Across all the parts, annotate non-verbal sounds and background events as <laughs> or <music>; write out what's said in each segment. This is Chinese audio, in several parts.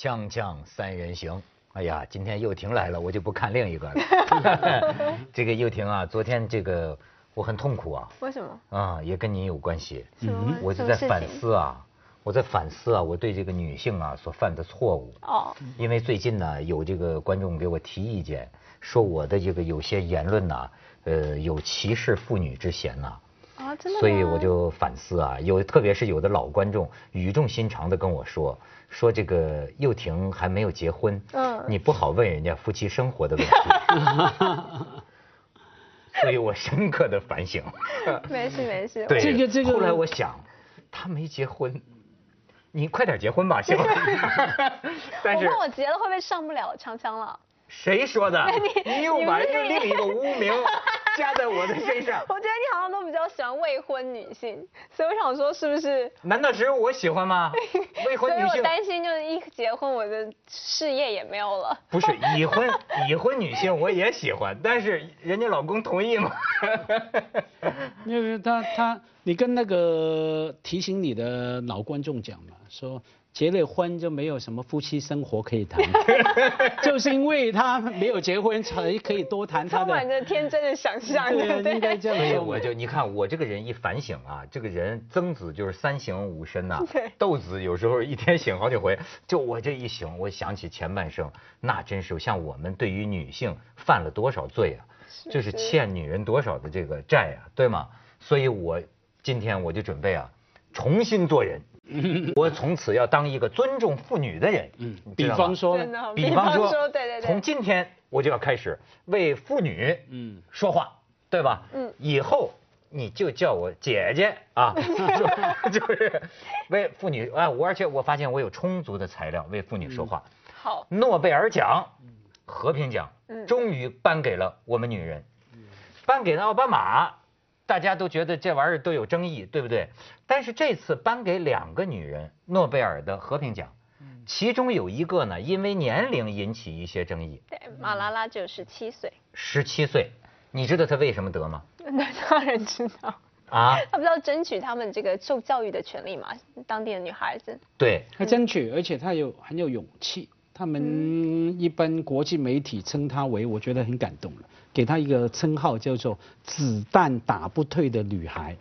锵锵三人行，哎呀，今天又婷来了，我就不看另一个了。<laughs> <laughs> 这个又婷啊，昨天这个我很痛苦啊。为什么？啊，也跟你有关系。嗯我就在反思啊，我在反思啊，我对这个女性啊所犯的错误。哦，因为最近呢，有这个观众给我提意见，说我的这个有些言论呐，呃，有歧视妇女之嫌呐。啊，真的所以我就反思啊，有特别是有的老观众语重心长的跟我说，说这个又婷还没有结婚，嗯你不好问人家夫妻生活的问题，<laughs> 所以我深刻的反省。<laughs> 没事没事。对，这个这个后来我想，他没结婚，你快点结婚吧，行吗？<laughs> 但是我怕我结了会不会上不了锵锵了？谁说的？你又把你不是另一个污名加在我的身上，我觉得你好像都比较喜欢未婚女性，所以我想说是不是？难道只有我喜欢吗？<laughs> 未婚女性所以我担心就是一结婚我的事业也没有了。不是已婚 <laughs> 已婚女性我也喜欢，但是人家老公同意吗？<laughs> 因为他他，你跟那个提醒你的老观众讲嘛，说结了婚就没有什么夫妻生活可以谈，<laughs> 就是因为他没有结婚才可以多谈他充满的。着天真的想象，对？应该这样所以说我就你看我这个人一反省啊，这个人曾子就是三省吾身呐、<laughs> 对窦子有时候一天醒好几回。就我这一醒，我想起前半生，那真是像我们对于女性犯了多少罪啊，就是欠女人多少的这个债啊，对吗？所以我今天我就准备啊，重新做人。<laughs> 我从此要当一个尊重妇女的人。嗯比方说比方说，对对对，从今天我就要开始为妇女嗯说话，对吧？嗯以后你就叫我姐姐啊，<laughs> 就 <laughs> 就是为妇女啊，我而且我发现我有充足的材料为妇女说话。好，诺贝尔奖，和平奖嗯，终于颁给了我们女人，颁给了奥巴马。大家都觉得这玩意儿都有争议，对不对？但是这次颁给两个女人诺贝尔的和平奖，其中有一个呢，因为年龄引起一些争议，对，马拉拉只有十七岁，十七岁，你知道她为什么得吗？那 <laughs> 当然知道，啊，他不是要争取他们这个受教育的权利嘛？当地的女孩子，对，她争取，而且她有很有勇气。他们一般国际媒体称她为，我觉得很感动了，给她一个称号叫做“子弹打不退的女孩”。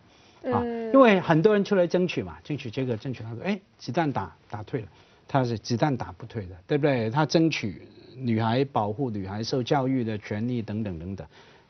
啊，嗯因为很多人出来争取嘛，争取这个，争取那个，哎，子弹打打退了，他是子弹打不退的，对不对？他争取女孩保护女孩受教育的权利等等等等，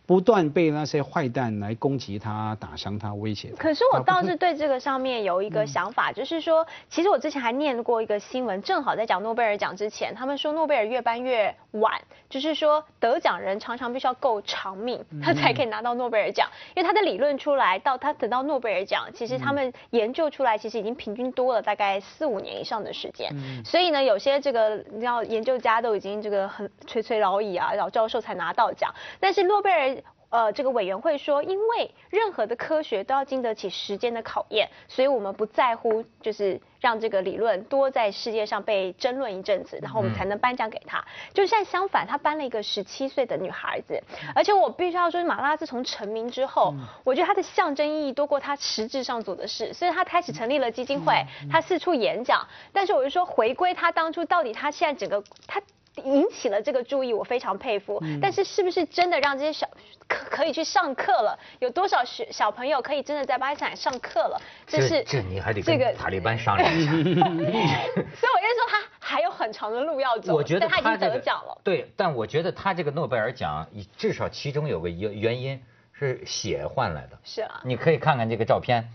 不断被那些坏蛋来攻击他、打伤他、威胁他。可是我倒是对这个上面有一个想法，就是说，其实我之前还念过一个新闻，正好在讲诺贝尔奖之前，他们说诺贝尔越颁越晚，就是说得奖人常常必须要够长命，他才可以拿到诺贝尔奖，因为他的理论出来到他得到诺贝尔奖，其实他们研究出来其实已经平均多了大概四五年以上的时间，所以呢，有些这个你知道研究家都已经这个很垂垂老矣啊，老教授才拿到奖，但是诺贝尔。呃，这个委员会说，因为任何的科学都要经得起时间的考验，所以我们不在乎，就是让这个理论多在世界上被争论一阵子，然后我们才能颁奖给他。就现在相反，他颁了一个十七岁的女孩子，而且我必须要说，马拉自从成名之后，我觉得他的象征意义多过他实质上做的事，所以他开始成立了基金会，他四处演讲，但是我就说，回归他当初到底他现在整个他。引起了这个注意，我非常佩服。但是是不是真的让这些小可可以去上课了？有多少学小朋友可以真的在巴基斯坦上课了？这是这你还得这个跟塔利班商量一下。<laughs> 所以我就说他还有很长的路要走。我觉得但他已经得奖了。对，但我觉得他这个诺贝尔奖，至少其中有个原原因是血换来的。是啊，你可以看看这个照片，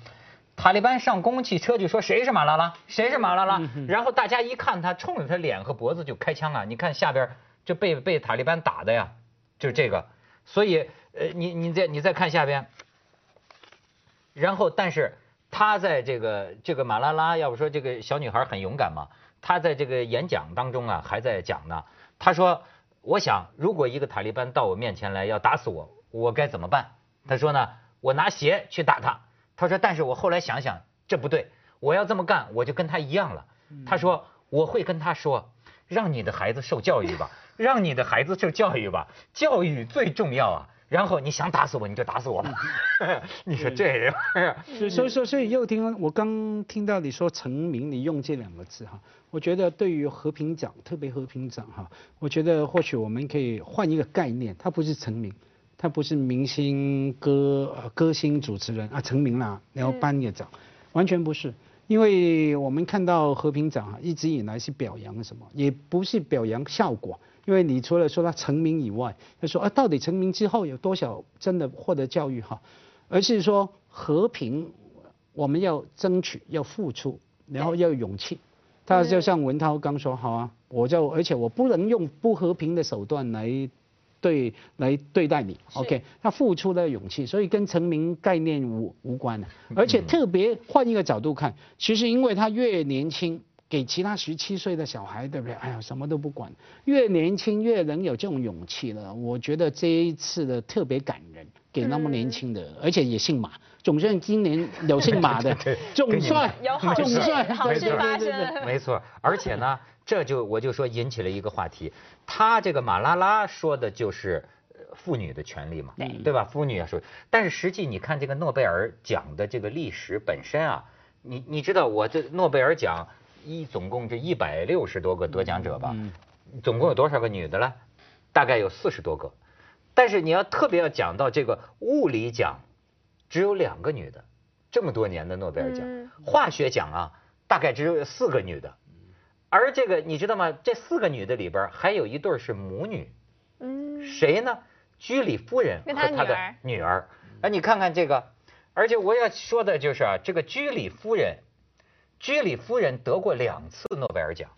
塔利班上公共汽车就说谁是马拉拉，谁是马拉拉，然后大家一看他，冲着他脸和脖子就开枪啊！你看下边就被被塔利班打的呀，就是这个。所以呃，你你再你再看下边，然后但是他在这个这个马拉拉，要不说这个小女孩很勇敢嘛，她在这个演讲当中啊还在讲呢，她说我想如果一个塔利班到我面前来要打死我，我该怎么办？她说呢，我拿鞋去打他。他说，但是我后来想想，这不对，我要这么干，我就跟他一样了。他说，我会跟他说，让你的孩子受教育吧，让你的孩子受教育吧，教育最重要啊。然后你想打死我你就打死我吧。<laughs> <laughs> 你说这人，所以说所以所以又听我刚听到你说成名，你用这两个字哈，我觉得对于和平奖，特别和平奖哈，我觉得或许我们可以换一个概念，它不是成名，它不是明星歌呃歌星主持人啊成名了，然后颁一个奖，完全不是。因为我们看到和平奖啊，一直以来是表扬什么，也不是表扬效果。因为你除了说他成名以外，他说啊，到底成名之后有多少真的获得教育哈？而是说和平，我们要争取，要付出，然后要有勇气。他就像文涛刚说，好啊，我就而且我不能用不和平的手段来。对，来对待你，OK，他付出的勇气，所以跟成名概念无无关的，而且特别换一个角度看，其实因为他越年轻，给其他十七岁的小孩，对不对？哎呀，什么都不管，越年轻越能有这种勇气了。我觉得这一次的特别感人，给那么年轻的，而且也姓马，总算今年有姓马 <laughs> 的，总算有好事，好事发生，没错，而且呢。这就我就说引起了一个话题，他这个马拉拉说的就是妇女的权利嘛，对吧？妇女啊说，但是实际你看这个诺贝尔奖的这个历史本身啊，你你知道我这诺贝尔奖一总共这一百六十多个得奖者吧，总共有多少个女的了？大概有四十多个，但是你要特别要讲到这个物理奖，只有两个女的，这么多年的诺贝尔奖，化学奖啊，大概只有四个女的。而这个你知道吗？这四个女的里边还有一对是母女，嗯，谁呢？居里夫人和她的女儿。哎，你看看这个，而且我要说的就是啊，这个居里夫人，居里夫人得过两次诺贝尔奖，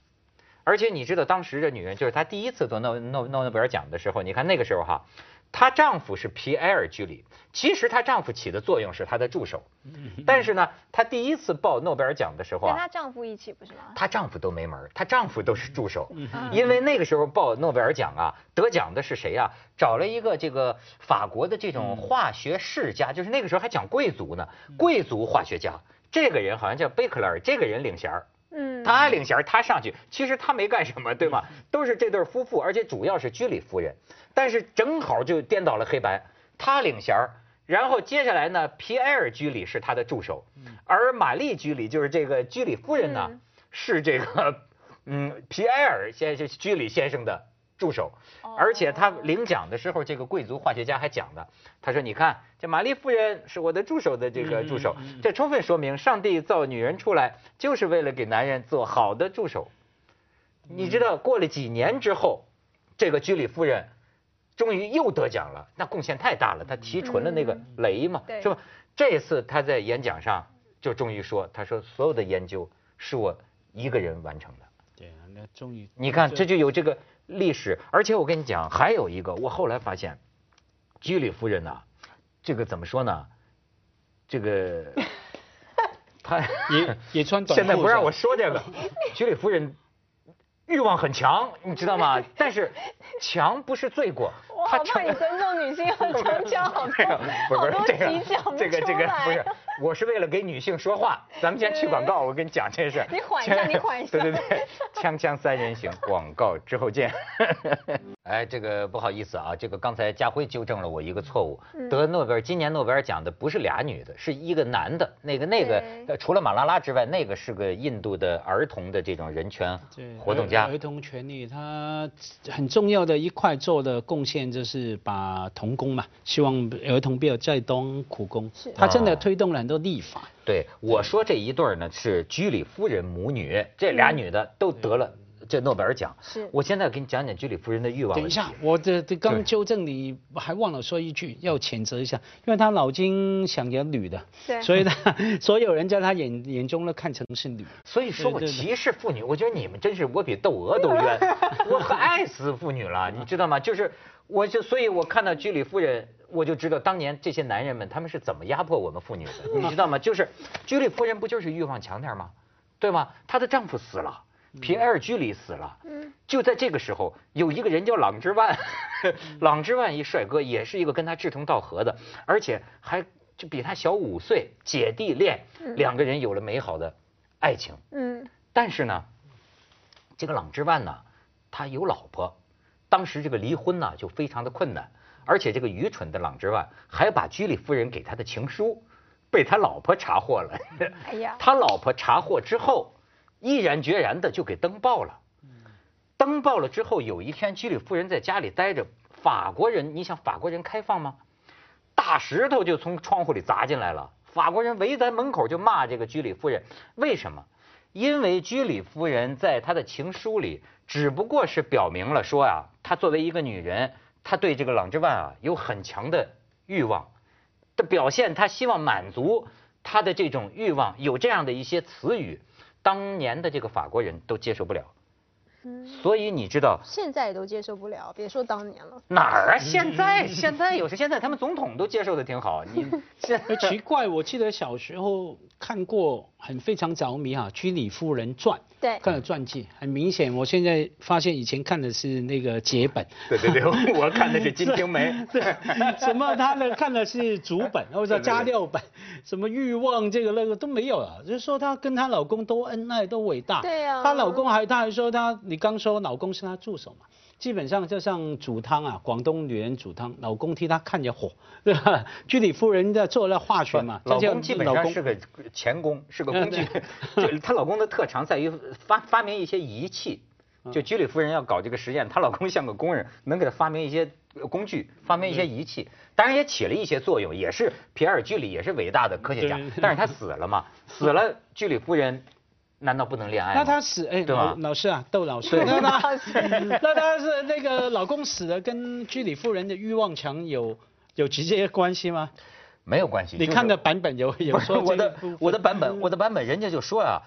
而且你知道当时这女人就是她第一次得诺诺诺贝尔奖的时候，你看那个时候哈。她丈夫是皮埃尔居里，其实她丈夫起的作用是她的助手，<laughs> 但是呢，她第一次报诺贝尔奖的时候啊，跟她丈夫一起不是吗？她丈夫都没门她丈夫都是助手，因为那个时候报诺贝尔奖啊，得奖的是谁啊？找了一个这个法国的这种化学世家，就是那个时候还讲贵族呢，贵族化学家，这个人好像叫贝克勒尔，这个人领衔儿。嗯，他领衔，他上去，其实他没干什么，对吗？<laughs> 都是这对夫妇，而且主要是居里夫人，但是正好就颠倒了黑白，他领衔然后接下来呢，皮埃尔居里是他的助手，而玛丽居里就是这个居里夫人呢，是这个嗯皮埃尔先生居里先生的。助手，而且他领奖的时候，这个贵族化学家还讲的，他说：“你看，这玛丽夫人是我的助手的这个助手，这充分说明上帝造女人出来就是为了给男人做好的助手。”你知道，过了几年之后，这个居里夫人终于又得奖了，那贡献太大了，她提纯了那个镭嘛，是吧？这次她在演讲上就终于说：“她说所有的研究是我一个人完成的。”对，那终于，你看这就有这个。历史，而且我跟你讲，还有一个，我后来发现，居里夫人呐，这个怎么说呢？这个，<laughs> 她也也穿短裤 <laughs> 现在不让我说这个，居里夫人欲望很强，你知道吗？但是强不是罪过。他怕你尊重女性，<laughs> 很常讲好多好多这个这个不是，我是为了给女性说话。咱们先去广告，我跟你讲这事。你缓一下，你缓一下。对对对，锵锵三人行，广告之后见。<laughs> 哎，这个不好意思啊，这个刚才家辉纠正了我一个错误。得诺贝尔今年诺贝尔奖的不是俩女的，是一个男的。那个那个除了马拉拉之外，那个是个印度的儿童的这种人权活动家。儿童权利，他很重要的一块做的贡献就是把童工嘛，希望儿童不要再当苦工。是。他真的推动了很多立法。对，我说这一对呢是居里夫人母女，这俩女的都得了。这诺贝尔奖是，我现在给你讲讲居里夫人的欲望。等一下，我这这刚纠正你，还忘了说一句，要谴责一下，因为他脑筋想着女的，对，所以他所有人在他眼眼中呢看成是女。所以说我歧视妇女，我觉得你们真是我比窦娥都冤，<laughs> 我可爱死妇女了，你知道吗？就是我就所以，我看到居里夫人，我就知道当年这些男人们他们是怎么压迫我们妇女的，你知道吗？就是居里夫人不就是欲望强点吗？对吗？她的丈夫死了。皮埃尔居里死了，就在这个时候，有一个人叫朗之万，<laughs> 朗之万一帅哥，也是一个跟他志同道合的，而且还就比他小五岁，姐弟恋，两个人有了美好的爱情。嗯，但是呢，这个朗之万呢，他有老婆，当时这个离婚呢就非常的困难，而且这个愚蠢的朗之万还把居里夫人给他的情书被他老婆查获了。哎呀，他老婆查获之后，毅然决然的就给登报了。登报了之后，有一天居里夫人在家里待着，法国人，你想法国人开放吗？大石头就从窗户里砸进来了，法国人围在门口就骂这个居里夫人，为什么？因为居里夫人在她的情书里只不过是表明了说啊，她作为一个女人，她对这个朗之万啊有很强的欲望的表现，她希望满足她的这种欲望，有这样的一些词语，当年的这个法国人都接受不了。所以你知道现在都接受不了，别说当年了。哪儿啊？现在现在有时现在他们总统都接受的挺好。你 <laughs> 奇怪，我记得小时候看过很非常着迷哈，《居里夫人传》。对，看了传记，很明显，我现在发现以前看的是那个节本。对对对，<laughs> 我看的是《金瓶梅》。<laughs> 对，什么他的看的是主本或者加料本，什么欲望这个那个都没有了，就是说她跟她老公都恩爱都伟大。对啊。她老公还，她还说她，你刚说老公是她助手嘛？基本上就像煮汤啊，广东女人煮汤，老公替她看着火，对吧？居里夫人在做了化学嘛，老公基本上是个钳工，是个工具。<laughs> 就她老公的特长在于发发明一些仪器。就居里夫人要搞这个实验，她老公像个工人，能给她发明一些工具，发明一些仪器，当然也起了一些作用，也是皮埃尔居里也是伟大的科学家，但是他死了嘛，死了，居里夫人。难道不能恋爱？那他死哎，对吧？老师啊，窦老师，那他那他是那个老公死了，跟居里夫人的欲望强有有直接关系吗？没有关系。你看的版本有有说我的我的版本我的版本，人家就说啊，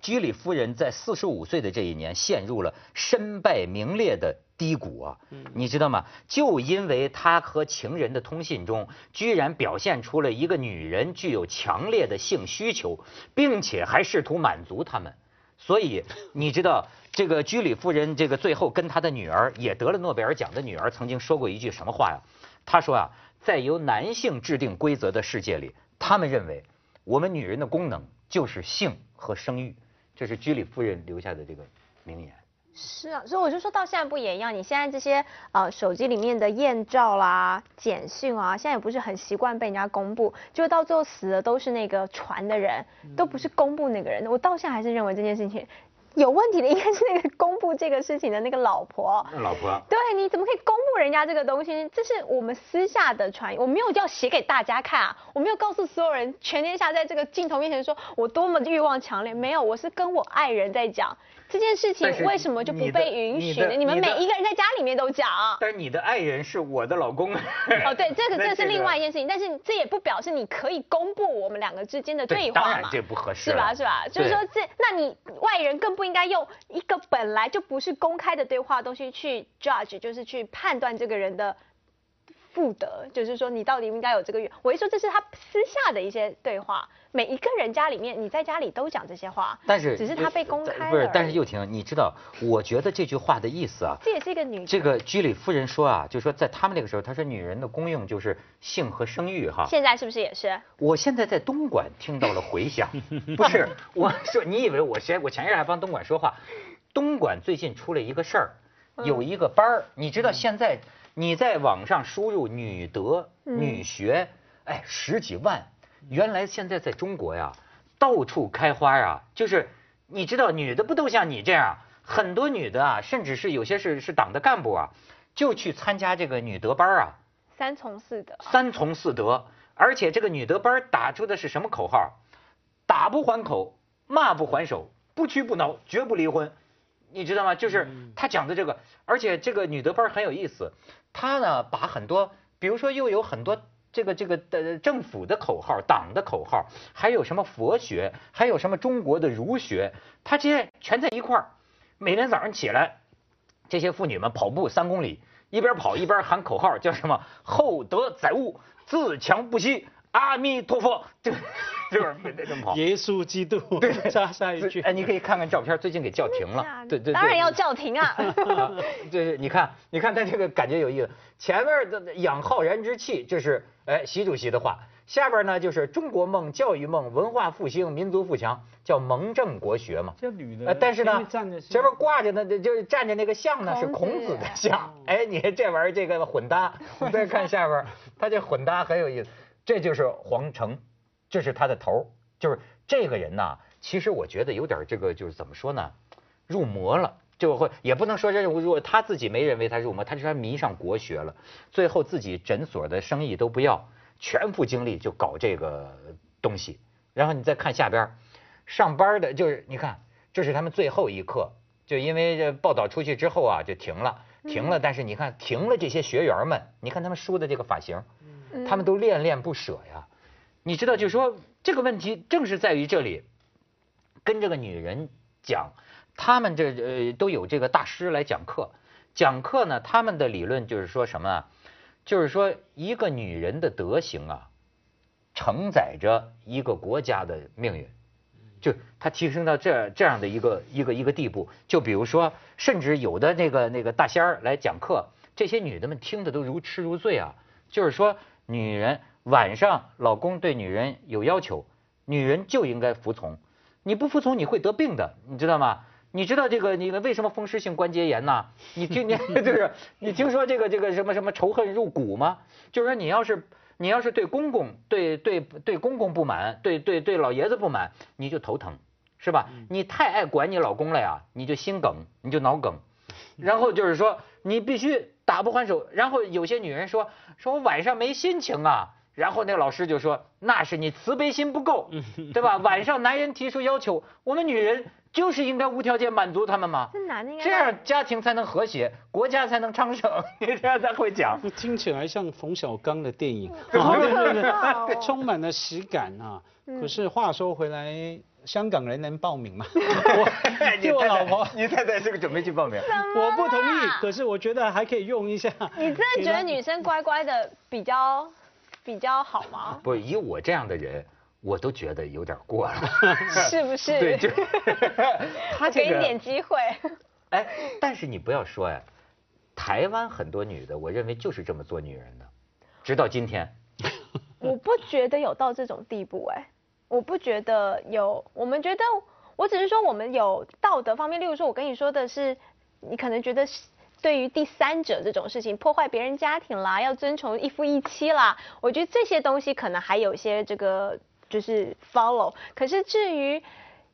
居里夫人在四十五岁的这一年陷入了身败名裂的低谷啊，你知道吗？就因为她和情人的通信中，居然表现出了一个女人具有强烈的性需求，并且还试图满足他们，所以你知道这个居里夫人这个最后跟她的女儿也得了诺贝尔奖的女儿曾经说过一句什么话呀？她说啊，在由男性制定规则的世界里，他们认为我们女人的功能就是性和生育，这是居里夫人留下的这个名言。是啊，所以我就说到现在不也一样？你现在这些呃手机里面的艳照啦、简讯啊，现在也不是很习惯被人家公布，就到最后死的都是那个传的人，都不是公布那个人。我到现在还是认为这件事情。有问题的应该是那个公布这个事情的那个老婆。老婆。对，你怎么可以公布人家这个东西？这是我们私下的传，我没有要写给大家看啊，我没有告诉所有人，全天下在这个镜头面前说我多么欲望强烈，没有，我是跟我爱人在讲。这件事情为什么就不被允许呢？你们每一个人在家里面都讲。但是你的爱人是我的老公。<laughs> 哦，对，这个这是另外一件事情，但是这也不表示你可以公布我们两个之间的对话嘛。当然这不合适。是吧？是吧？就是说这，那你外人更不应该用一个本来就不是公开的对话东西去 judge，就是去判断这个人的。不得，就是说你到底应该有这个月。我一说这是他私下的一些对话，每一个人家里面，你在家里都讲这些话，但是只是他被公开不是，但是又婷，你知道，我觉得这句话的意思啊，这也是一个女。这个居里夫人说啊，就说在他们那个时候，她说女人的功用就是性和生育哈。现在是不是也是？我现在在东莞听到了回响，<laughs> 不是，我说你以为我前我前日还帮东莞说话，东莞最近出了一个事儿，有一个班儿，你知道现在。你在网上输入女德、女学，哎，十几万。原来现在在中国呀，到处开花啊。就是你知道，女的不都像你这样？很多女的啊，甚至是有些是是党的干部啊，就去参加这个女德班啊。三从四德。三从四德，而且这个女德班打出的是什么口号？打不还口，骂不还手，不屈不挠，绝不离婚。你知道吗？就是他讲的这个，而且这个女德班很有意思。他呢，把很多，比如说又有很多这个这个的政府的口号、党的口号，还有什么佛学，还有什么中国的儒学，他这些全在一块儿。每天早上起来，这些妇女们跑步三公里，一边跑一边喊口号，叫什么“厚德载物，自强不息”。阿弥陀佛，就 <laughs> 就是每天这么跑。耶稣基督，对，下下一句。哎，你可以看看照片，最近给叫停了。对对。当然要叫停啊。对 <laughs> 对，你看，你看他这个感觉有意思。前面的养浩然之气，这是哎习主席的话。下边呢就是中国梦、教育梦、文化复兴、民族富强，叫蒙正国学嘛。这女的，呃，但是呢前面挂着呢，就是站着那个像呢是孔子孔子的像。哎，你看这玩意儿这个混搭，你再看下边，他这混搭很有意思。这就是皇城，这是他的头，就是这个人呐。其实我觉得有点这个，就是怎么说呢，入魔了。就会也不能说这如果，他自己没认为他入魔，他是他迷上国学了，最后自己诊所的生意都不要，全副精力就搞这个东西。然后你再看下边，上班的就是你看，这是他们最后一课，就因为这报道出去之后啊，就停了，停了。但是你看停了，这些学员们，你看他们梳的这个发型，嗯他们都恋恋不舍呀。你知道，就是说这个问题正是在于这里，跟这个女人讲，他们这呃都有这个大师来讲课，讲课呢，他们的理论就是说什么啊？就是说一个女人的德行啊，承载着一个国家的命运。就它提升到这这样的一个一个一个地步，就比如说，甚至有的那个那个大仙儿来讲课，这些女的们听的都如痴如醉啊。就是说，女人晚上老公对女人有要求，女人就应该服从，你不服从你会得病的，你知道吗？你知道这个你为什么风湿性关节炎呐？你听你 <laughs> 就是你听说这个这个什么什么仇恨入骨吗？就是说你要是你要是对公公对对对公公不满，对对对老爷子不满，你就头疼，是吧？你太爱管你老公了呀，你就心梗，你就脑梗。然后就是说你必须打不还手。然后有些女人说说我晚上没心情啊，然后那个老师就说那是你慈悲心不够，对吧？晚上男人提出要求，我们女人就是应该无条件满足他们嘛。这男的应该这样家庭才能和谐，国家才能昌盛。你这样才会讲。听起来像冯小刚的电影，<laughs> 充满了喜感啊。可是话说回来，香港人能报名吗？<laughs> 我你老婆，你太太是个准备去报名。我不同意，可是我觉得还可以用一下。你真的觉得女生乖乖的比较比较好吗？不，以我这样的人，我都觉得有点过了。<laughs> 是不是？<laughs> 对，就他给这个你点机会。哎，但是你不要说呀，台湾很多女的，我认为就是这么做女人的，直到今天。我不觉得有到这种地步哎、我不觉得有，我们觉得，我只是说我们有道德方面，例如说，我跟你说的是，你可能觉得是对于第三者这种事情，破坏别人家庭啦，要遵从一夫一妻啦，我觉得这些东西可能还有些这个就是 follow，可是至于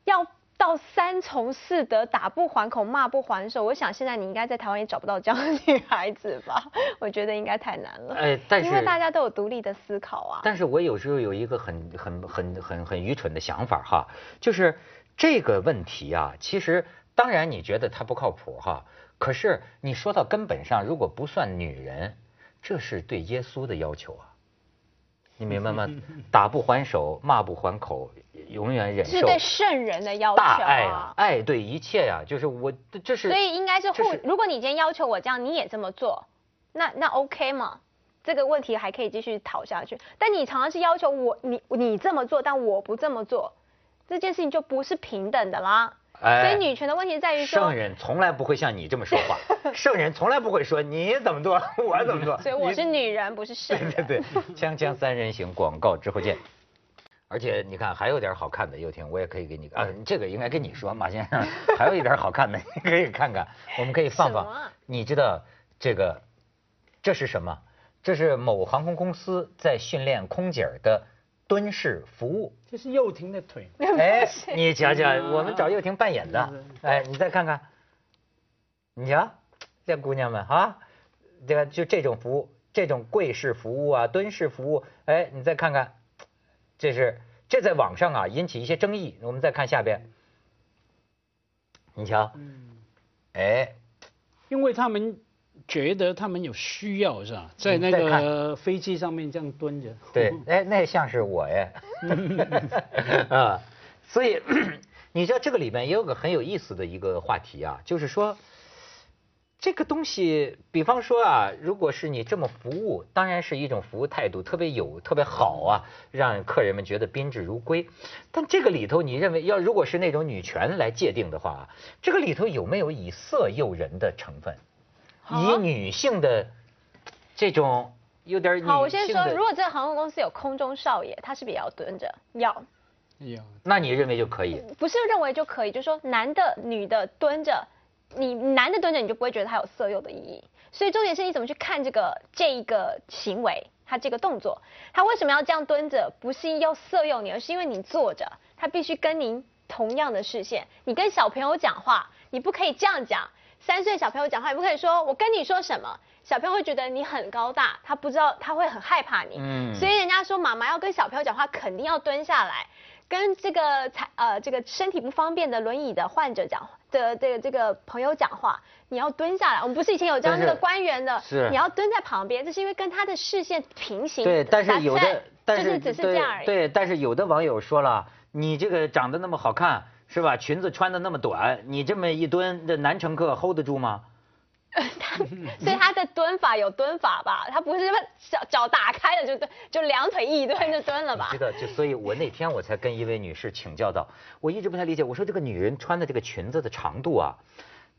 要。到三从四德，打不还口，骂不还手。我想现在你应该在台湾也找不到这样的女孩子吧？<laughs> 我觉得应该太难了。哎，但是因为大家都有独立的思考啊。但是我有时候有一个很很很很很愚蠢的想法哈，就是这个问题啊，其实当然你觉得它不靠谱哈，可是你说到根本上，如果不算女人，这是对耶稣的要求啊，你明白吗？<laughs> 打不还手，骂不还口，永远忍受。是对圣人的要求大爱啊啊，。爱对一切呀、就是我这是所以应该是互，如果你今天要求我这样，你也这么做，那那 OK 吗？这个问题还可以继续讨下去。但你常常是要求我你你这么做，但我不这么做，这件事情就不是平等的啦。哎所以女权的问题在于说圣，人从来不会像你这么说话，<laughs> 圣人从来不会说你怎么做，<laughs> 我怎么做。所以我是女人，不是圣人。<laughs> 对对对，锵锵三人行，广告之后见。而且你看，还有点好看的，又婷我也可以给你啊，这个应该跟你说，马先生，还有一点好看的，你可以看看，我们可以放放什么啊。你知道这个这是什么？这是某航空公司在训练空姐儿的蹲式服务。这是幼婷的腿，哎，你瞧瞧，我们找幼婷扮演的，哎，你再看看，你瞧，这姑娘们啊，这个就这种服务，这种跪式服务啊，蹲式服务，哎，你再看看，这是这在网上啊引起一些争议。我们再看下边，你瞧，哎，因为他们觉得他们有需要是吧？在那个飞机上面这样蹲着。对，<laughs> 哎，那像是我耶，<laughs> <laughs> 啊，所以 <clears throat> 你知道这个里面也有个很有意思的一个话题啊，就是说这个东西，比方说啊，如果是你这么服务，当然是一种服务态度特别有特别好啊，让客人们觉得宾至如归。但这个里头，你认为要如果是那种女权来界定的话，这个里头有没有以色诱人的成分？以啊女性的这种有点女好，我先说，如果这个航空公司有空中少爷，他是不是也要蹲着？要，有那你认为就可以？不是认为就可以，就是说男的、女的蹲着，你男的蹲着你就不会觉得他有色诱的意义。所以重点是你怎么去看这个这一个行为，他这个动作，他为什么要这样蹲着？不是要色诱你，而是因为你坐着，他必须跟您同样的视线。你跟小朋友讲话，你不可以这样讲。三岁小朋友讲话，你不可以说我跟你说什么，小朋友会觉得你很高大，他不知道他会很害怕你。嗯所以人家说妈妈要跟小朋友讲话，肯定要蹲下来。跟这个才呃这个身体不方便的轮椅的患者讲的这个这个朋友讲话，你要蹲下来。我们不是以前有教但是那个官员的，是你要蹲在旁边，这是因为跟他的视线平行。对，但是有的但就是是只是这对样而已。对，但是有的网友说了，你这个长得那么好看，是吧？裙子穿的那么短，你这么一蹲，这男乘客 hold 得住吗？他所以他的蹲法有蹲法吧，他不是脚脚打开了就蹲，就两腿一蹲就蹲了吧知？道，就所以，我那天我才跟一位女士请教到，我一直不太理解，我说这个女人穿的这个裙子的长度啊，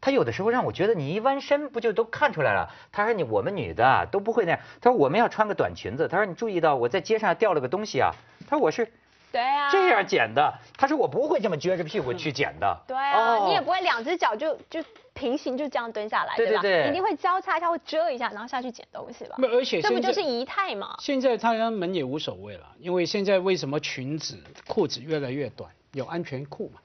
她有的时候让我觉得你一弯身不就都看出来了？她说你我们女的啊都不会那样，她说我们要穿个短裙子，她说你注意到我在街上掉了个东西啊，她说我是对啊，这样捡的，他说我不会这么撅着屁股去捡的。<laughs> 对啊，哦你也不会两只脚就就平行就这样蹲下来，吧？对对对你一定会交叉一下，会遮一下，然后下去捡东西吧？而且这不就是仪态吗？现在他们也无所谓了，因为现在为什么裙子、裤子越来越短？有安全裤嘛？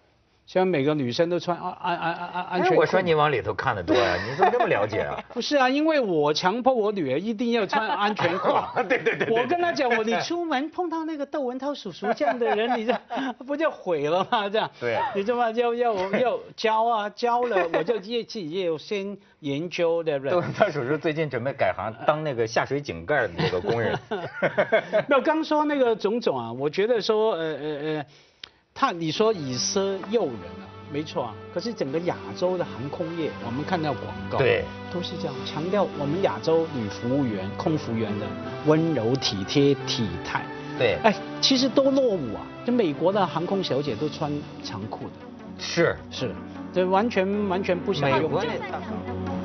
现在每个女生都穿安安安安安安全我说你往里头看的多呀，<laughs> 你怎么这么了解啊？不是啊，因为我强迫我女儿一定要穿 <laughs> 安全裤。对对对我跟她讲，我你出门碰到那个窦文涛叔叔这样的人，你这 <laughs> 不就毁了吗？这样。对啊你这么要要要教啊，教了我就业自己也有先研究，对不对？窦文涛叔叔最近准备改行当那个下水井盖的那个工人。没有，刚说那个种种啊，我觉得说，呃呃呃，他你说以奢诱人啊，没错啊。可是整个亚洲的航空业，我们看到广告，对，都是这样强调我们亚洲女服务员、空服员的温柔体贴体态。对，哎，其实都落伍啊！这美国的航空小姐都穿长裤的，是是，这完全完全不想用这个国那大就算长